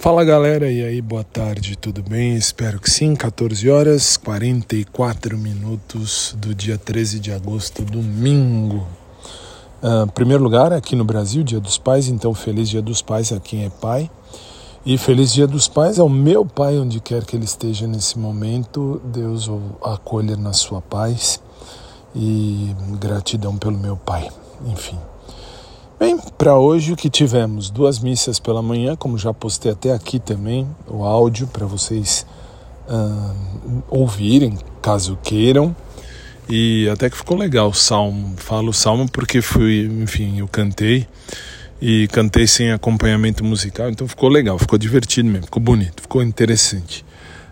Fala galera, e aí, boa tarde, tudo bem? Espero que sim. 14 horas 44 minutos do dia 13 de agosto, domingo. Uh, primeiro lugar, aqui no Brasil, Dia dos Pais, então feliz Dia dos Pais a quem é pai. E feliz Dia dos Pais ao meu pai, onde quer que ele esteja nesse momento. Deus o acolha na sua paz e gratidão pelo meu pai. Enfim. Bem, para hoje o que tivemos? Duas missas pela manhã, como já postei até aqui também, o áudio para vocês uh, ouvirem, caso queiram. E até que ficou legal o salmo. Falo salmo porque fui, enfim, eu cantei e cantei sem acompanhamento musical, então ficou legal, ficou divertido mesmo, ficou bonito, ficou interessante.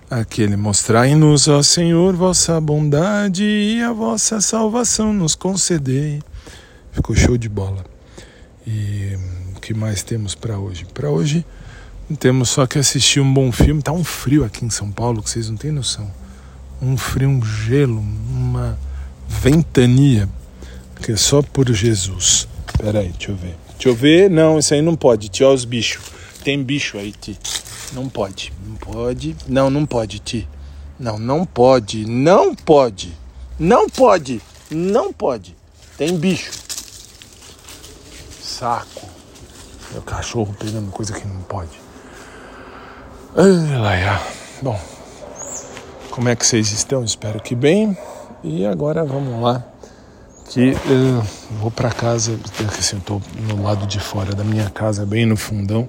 Aquele mostrai-nos, ó Senhor, vossa bondade e a vossa salvação nos concedei. Ficou show de bola. E o que mais temos para hoje? Para hoje temos só que assistir um bom filme. Tá um frio aqui em São Paulo que vocês não têm noção. Um frio, um gelo, uma ventania que é só por Jesus. Pera aí, deixa eu ver. Deixa eu ver. Não, isso aí não pode. Tio, os bichos. Tem bicho aí, Ti. Não pode. Não pode. Não, não pode, Ti. Não, não pode. Não pode. Não pode. Não pode. Tem bicho saco. Meu cachorro pegando coisa que não pode. Ai, Bom, como é que vocês estão? Espero que bem. E agora vamos lá. Que eu vou para casa, assim, eu tô no lado de fora da minha casa, bem no fundão,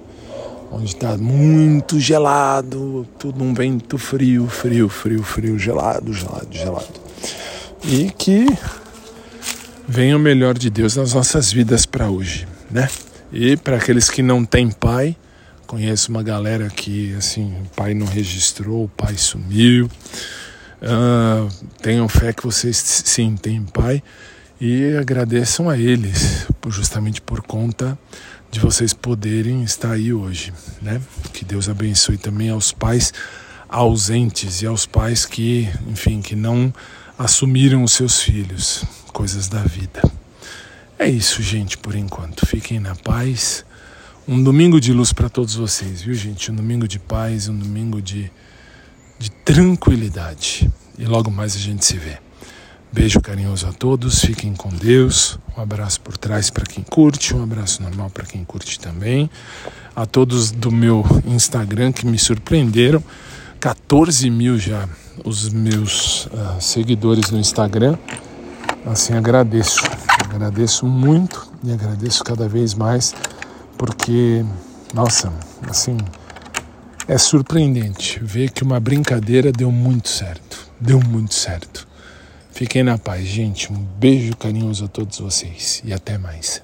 onde está muito gelado, tudo um vento frio, frio, frio, frio, gelado, gelado, gelado. E que venha o melhor de Deus nas nossas vidas para hoje né? E para aqueles que não têm pai, conheço uma galera que assim, o pai não registrou, o pai sumiu. Uh, tenham fé que vocês sim têm pai e agradeçam a eles, justamente por conta de vocês poderem estar aí hoje, né? Que Deus abençoe também aos pais ausentes e aos pais que, enfim, que não assumiram os seus filhos, coisas da vida. É isso, gente, por enquanto. Fiquem na paz. Um domingo de luz para todos vocês, viu, gente? Um domingo de paz, um domingo de, de tranquilidade. E logo mais a gente se vê. Beijo carinhoso a todos, fiquem com Deus. Um abraço por trás para quem curte, um abraço normal para quem curte também. A todos do meu Instagram que me surpreenderam. 14 mil já os meus uh, seguidores no Instagram. Assim, agradeço. Agradeço muito e agradeço cada vez mais porque, nossa, assim, é surpreendente ver que uma brincadeira deu muito certo. Deu muito certo. Fiquem na paz, gente. Um beijo carinhoso a todos vocês e até mais.